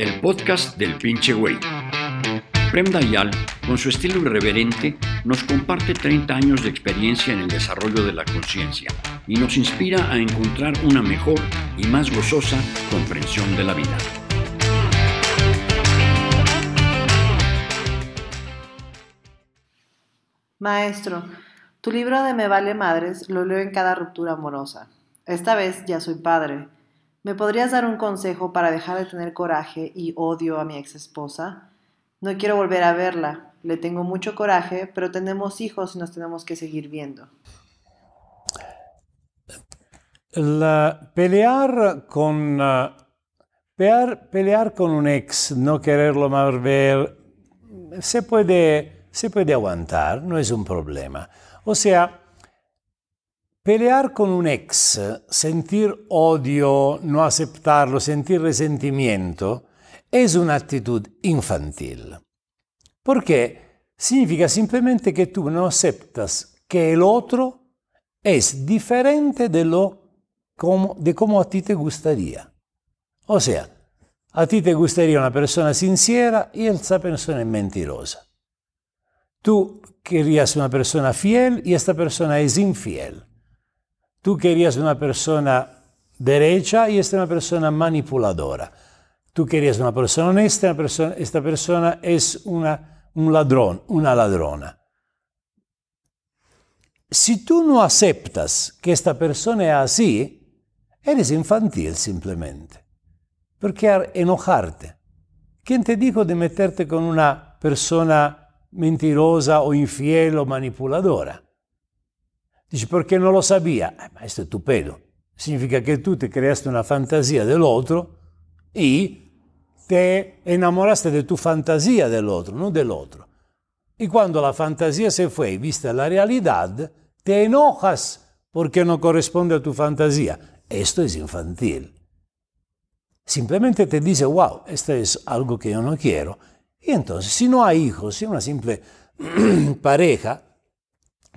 el podcast del pinche güey. Prem Dayal, con su estilo irreverente, nos comparte 30 años de experiencia en el desarrollo de la conciencia y nos inspira a encontrar una mejor y más gozosa comprensión de la vida. Maestro, tu libro de Me vale madres lo leo en cada ruptura amorosa. Esta vez ya soy padre. ¿Me podrías dar un consejo para dejar de tener coraje y odio a mi ex esposa? No quiero volver a verla. Le tengo mucho coraje, pero tenemos hijos y nos tenemos que seguir viendo. pelear con pelear, pelear, con un ex, no quererlo más ver, se puede, se puede aguantar, no es un problema. O sea, Pelear con un ex, sentir odio, no aceptarlo, sentir resentimiento, es una actitud infantil. Porque significa simplemente que tú no aceptas que el otro es diferente de, lo como, de cómo a ti te gustaría. O sea, a ti te gustaría una persona sincera y esa persona es mentirosa. Tú querías una persona fiel y esta persona es infiel. Tú querías una persona derecha y esta es una persona manipuladora. Tú querías una persona honesta, esta persona es una, un ladrón, una ladrona. Si tú no aceptas que esta persona es así, eres infantil simplemente. ¿Por qué enojarte? ¿Quién te dijo de meterte con una persona mentirosa o infiel o manipuladora? Dice, porque no lo sabía. Eh, ma esto es tu pedo. Significa que tú te creaste una fantasía del otro y te enamoraste de tu fantasía del otro, no del otro. Y cuando la fantasía se fue y viste la realidad, te enojas porque no corresponde a tu fantasía. Esto es infantil. Simplemente te dice, wow, esto es algo que yo no quiero. Y entonces, si no hay hijos, si una simple pareja,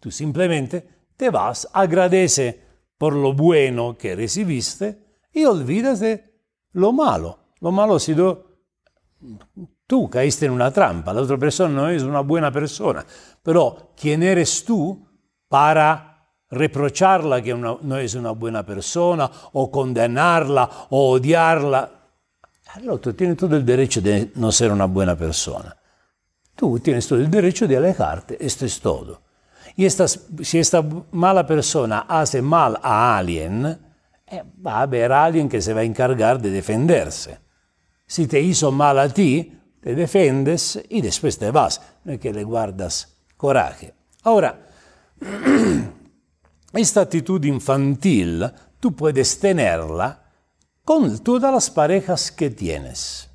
tú simplemente te vas, agradece por lo bueno que recibiste y olvidas de lo malo. Lo malo ha sido tú, caíste en una trampa, la otra persona no es una buena persona, pero ¿quién eres tú para reprocharla que no es una buena persona o condenarla o odiarla? Allora tú tienes todo el derecho de no ser una buena persona. Tú tienes todo el derecho de alejarte, esto es todo. Y esta, si esta mala persona hace mal a alguien, eh, va a haber alguien que se va a encargar de defenderse. Si te hizo mal a ti, te defendes y después te vas, no es que le guardas coraje. Ahora, esta actitud infantil tú puedes tenerla con todas las parejas que tienes.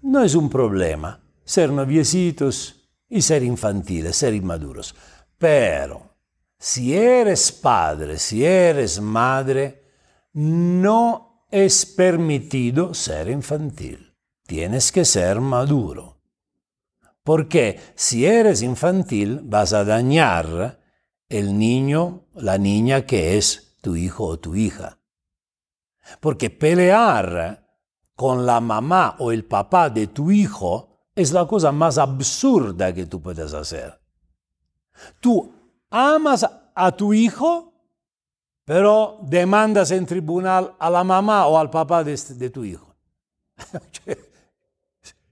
No es un problema ser noviecitos y ser infantiles, ser inmaduros. Pero si eres padre, si eres madre, no es permitido ser infantil. Tienes que ser maduro. Porque si eres infantil vas a dañar el niño, la niña que es tu hijo o tu hija. Porque pelear con la mamá o el papá de tu hijo es la cosa más absurda que tú puedes hacer. Tú amas a tu hijo, pero demandas en tribunal a la mamá o al papá de, este, de tu hijo.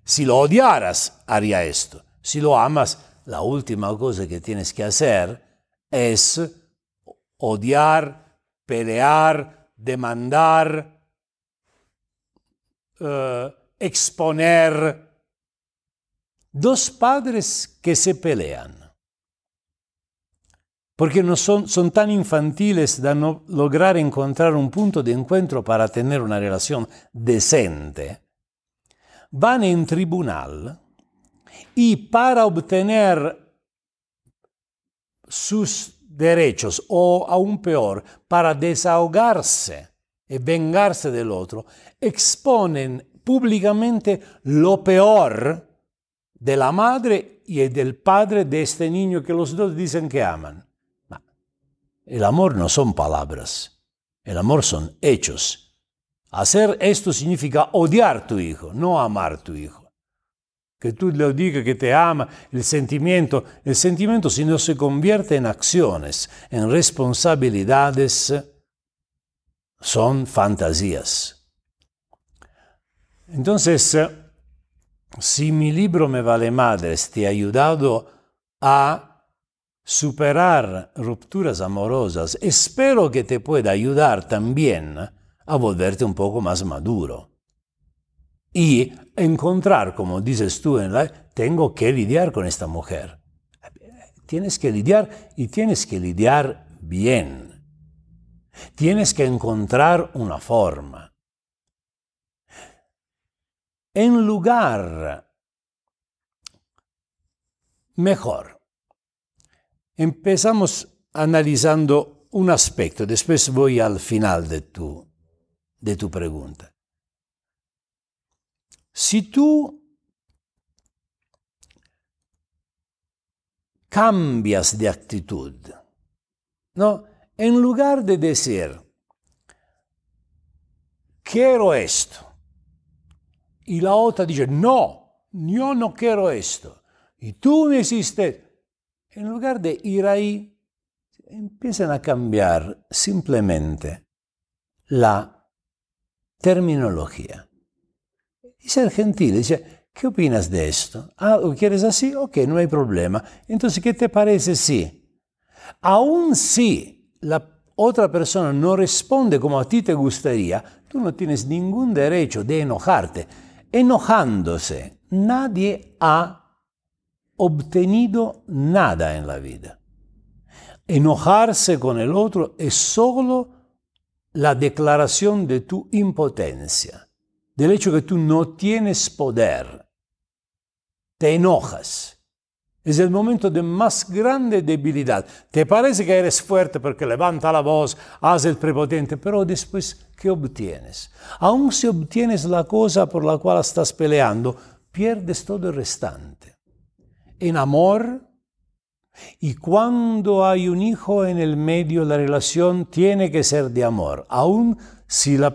si lo odiaras, haría esto. Si lo amas, la última cosa que tienes que hacer es odiar, pelear, demandar, uh, exponer. Dos padres que se pelean porque no son, tan infantiles de no lograr encontrar un punto de encuentro para tener una relación decente, van en tribunal y para obtener sus derechos o aún peor, para desahogarse y vengarse del otro, exponen públicamente lo peor de la madre y del padre de este niño que los dos dicen que aman. El amor no son palabras, el amor son hechos. Hacer esto significa odiar tu hijo, no amar tu hijo. Que tú le digas que te ama, el sentimiento, el sentimiento si no se convierte en acciones, en responsabilidades, son fantasías. Entonces, si mi libro Me vale madres te ha ayudado a superar rupturas amorosas, espero que te pueda ayudar también a volverte un poco más maduro. Y encontrar, como dices tú en la, tengo que lidiar con esta mujer. Tienes que lidiar y tienes que lidiar bien. Tienes que encontrar una forma. En lugar mejor, empezamos analizando un aspecto, después voy al final de tu de tu pregunta. Si tú cambias de actitud, ¿no? En lugar de decir, quiero esto, y la otra dice, no, yo no quiero esto, y tú me hiciste, en lugar de ir ahí, empiezan a cambiar simplemente la terminología. Y ser gentil, dice, ¿qué opinas de esto? Ah, ¿lo quieres así? Ok, no hay problema. Entonces, ¿qué te parece si? Aún si la otra persona no responde como a ti te gustaría, tú no tienes ningún derecho de enojarte. Enojándose, nadie ha obtenido nada en la vida. Enojarse con el otro es solo la declaración de tu impotencia, del hecho que tú no tienes poder. Te enojas. Es el momento de más grande debilidad. Te parece que eres fuerte porque levanta la voz, hace el prepotente, pero después, ¿qué obtienes? Aun si obtienes la cosa por la cual estás peleando, pierdes todo el restante. En amor, y cuando hay un hijo en el medio, la relación tiene que ser de amor, aun si la,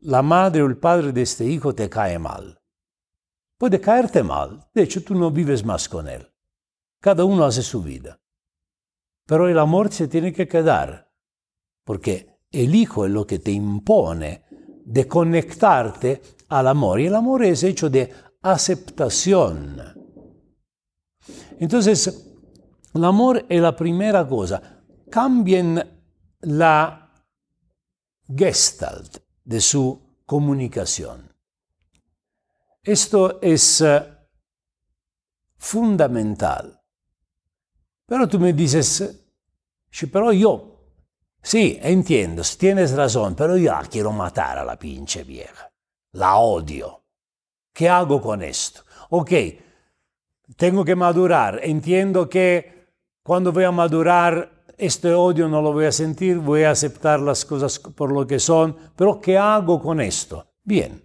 la, madre o el padre de este hijo te cae mal. Puede caerte mal, de hecho tú no vives más con él. Cada uno hace su vida. Pero el amor se tiene que quedar, porque el hijo es lo que te impone de conectarte al amor, y el amor es hecho de aceptación. Entonces, el amor es la primera cosa. Cambien la gestalt de su comunicación. Esto es uh, fundamental. Pero tú me dices, pero yo, sí, entiendo, tienes razón, pero yo quiero matar a la pinche vieja. La odio. ¿Qué hago con esto? Ok, tengo que madurar. Entiendo que cuando voy a madurar, este odio no lo voy a sentir, voy a aceptar las cosas por lo que son, pero ¿qué hago con esto? Bien,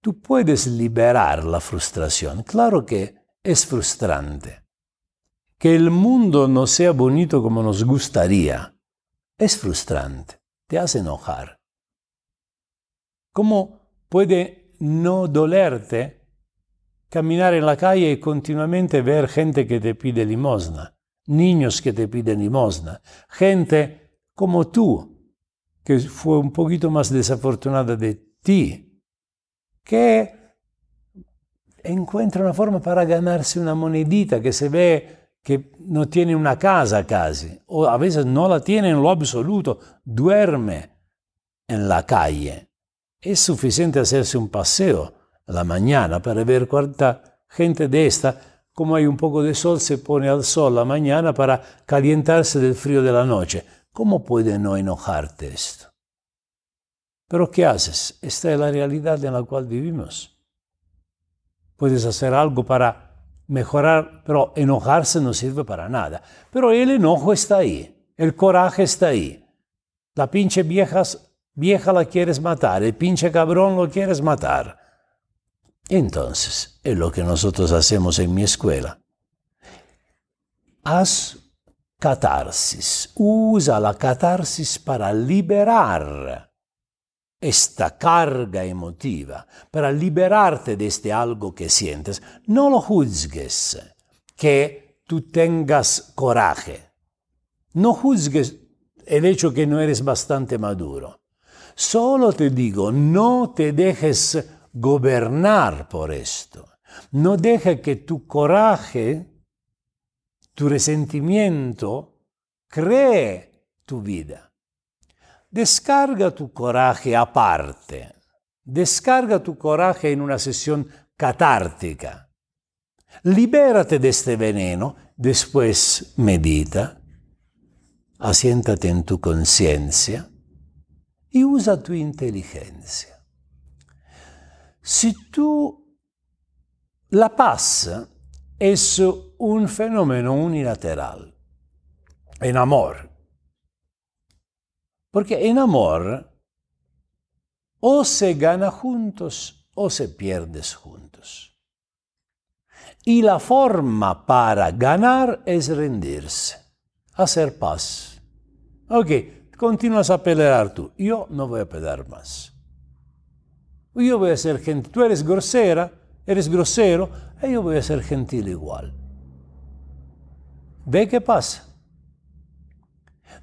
tú puedes liberar la frustración. Claro que es frustrante. Que el mundo no sea bonito como nos gustaría, es frustrante, te hace enojar. ¿Cómo puede no dolerte caminar en la calle y continuamente ver gente que te pide limosna? niños que te piden limosna, gente como tú, que fue un poquito más desafortunada de ti, que encuentra una forma para ganarse una monedita, que se ve que no tiene una casa casi, o a veces no la tiene en lo absoluto, duerme en la calle. Es suficiente hacerse un paseo la mañana para ver cuánta gente de esta como hay un poco de sol, se pone al sol la mañana para calientarse del frío de la noche. ¿Cómo puede no enojarte esto? Pero ¿qué haces? Esta es la realidad en la cual vivimos. Puedes hacer algo para mejorar, pero enojarse no sirve para nada. Pero el enojo está ahí, el coraje está ahí. La pinche vieja, vieja la quieres matar, el pinche cabrón lo quieres matar. Entonces, es lo que nosotros hacemos en mi escuela. Haz catarsis, usa la catarsis para liberar esta carga emotiva, para liberarte de este algo que sientes, no lo juzgues, que tú tengas coraje. No juzgues el hecho que no eres bastante maduro. Solo te digo, no te dejes gobernar por esto. No dejes que tu coraje, tu resentimiento, cree tu vida. Descarga tu coraje aparte. Descarga tu coraje en una sesión catártica. Libérate de este veneno, después medita, asiéntate en tu conciencia y usa tu inteligencia. Si tú, la paz es un fenómeno unilateral en amor, porque en amor o se gana juntos o se pierde juntos. Y la forma para ganar es rendirse, hacer paz. Ok, continúas a pelear tú. Yo no voy a pelear más. Yo voy a ser gentil. Tú eres grosera, eres grosero, y yo voy a ser gentil igual. ¿Ve qué pasa?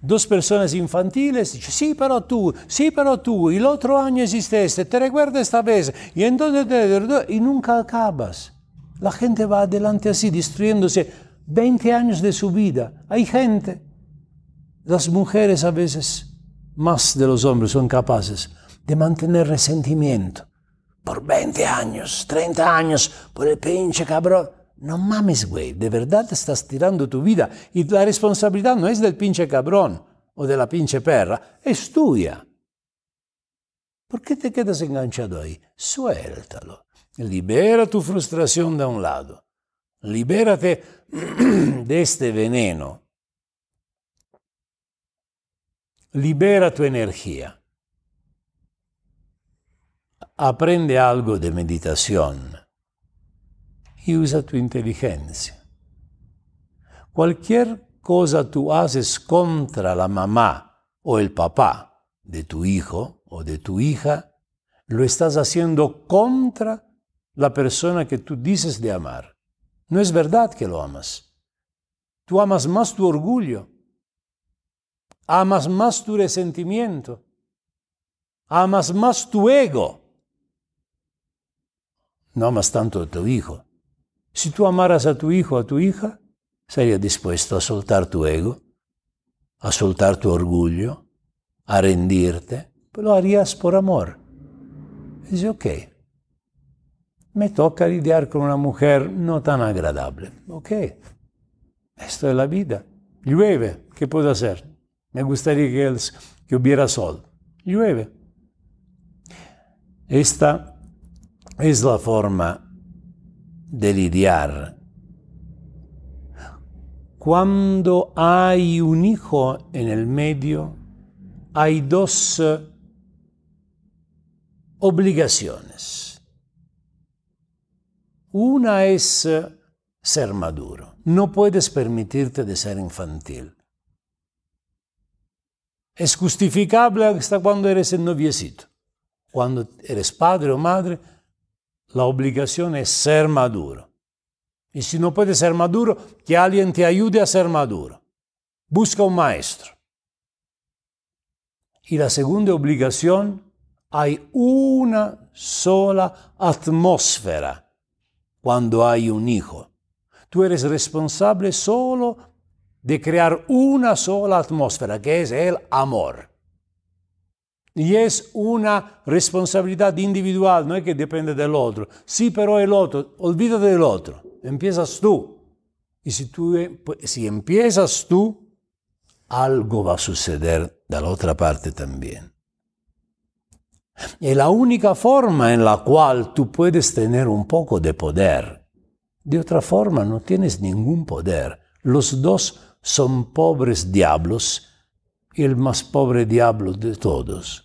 dos personas infantiles, dice, sí, pero tú, sí, pero tú, y el otro año hiciste este, te recuerda esta vez, y entonces, y nunca acabas. La gente va adelante así, destruyéndose 20 años de su vida. Hay gente, las mujeres a veces, más de los hombres, son capaces de mantener resentimiento por 20 años, 30 años, por el pinche cabrón. No mames, güey, de verdad estás tirando tu vida y la responsabilidad no es del pinche cabrón o de la pinche perra, es tuya. ¿Por qué te quedas enganchado ahí? Suéltalo. Libera tu frustración de un lado. Libérate de este veneno. Libera tu energía. Aprende algo de meditación y usa tu inteligencia. Cualquier cosa tú haces contra la mamá o el papá de tu hijo o de tu hija, lo estás haciendo contra la persona que tú dices de amar. No es verdad que lo amas. Tú amas más tu orgullo, amas más tu resentimiento, amas más tu ego. No amas tanto a tu hijo. Si tú amaras a tu hijo o a tu hija, serías dispuesto a soltar tu ego, a soltar tu orgullo, a rendirte, pero lo harías por amor. Dice, ok, me toca lidiar con una mujer no tan agradable. Ok, esto es la vida. Llueve, ¿qué puedo hacer? Me gustaría que, que hubiera sol. Llueve. Esta es la forma de lidiar. Cuando hay un hijo en el medio, hay dos eh, obligaciones. Una es eh, ser maduro. No puedes permitirte de ser infantil. Es justificable hasta cuando eres el noviecito. Cuando eres padre o madre, la obligación es ser maduro. Y si no puedes ser maduro, que alguien te ayude a ser maduro. Busca un maestro. Y la segunda obligación, hay una sola atmósfera cuando hay un hijo. Tú eres responsable solo de crear una sola atmósfera, que es el amor. Y es una responsabilidad individual, no es que depende del otro. Sí, pero el otro, olvídate del otro, empiezas tú. Y si, tú, si empiezas tú, algo va a suceder de la otra parte también. Es la única forma en la cual tú puedes tener un poco de poder. De otra forma no tienes ningún poder. Los dos son pobres diablos y el más pobre diablo de todos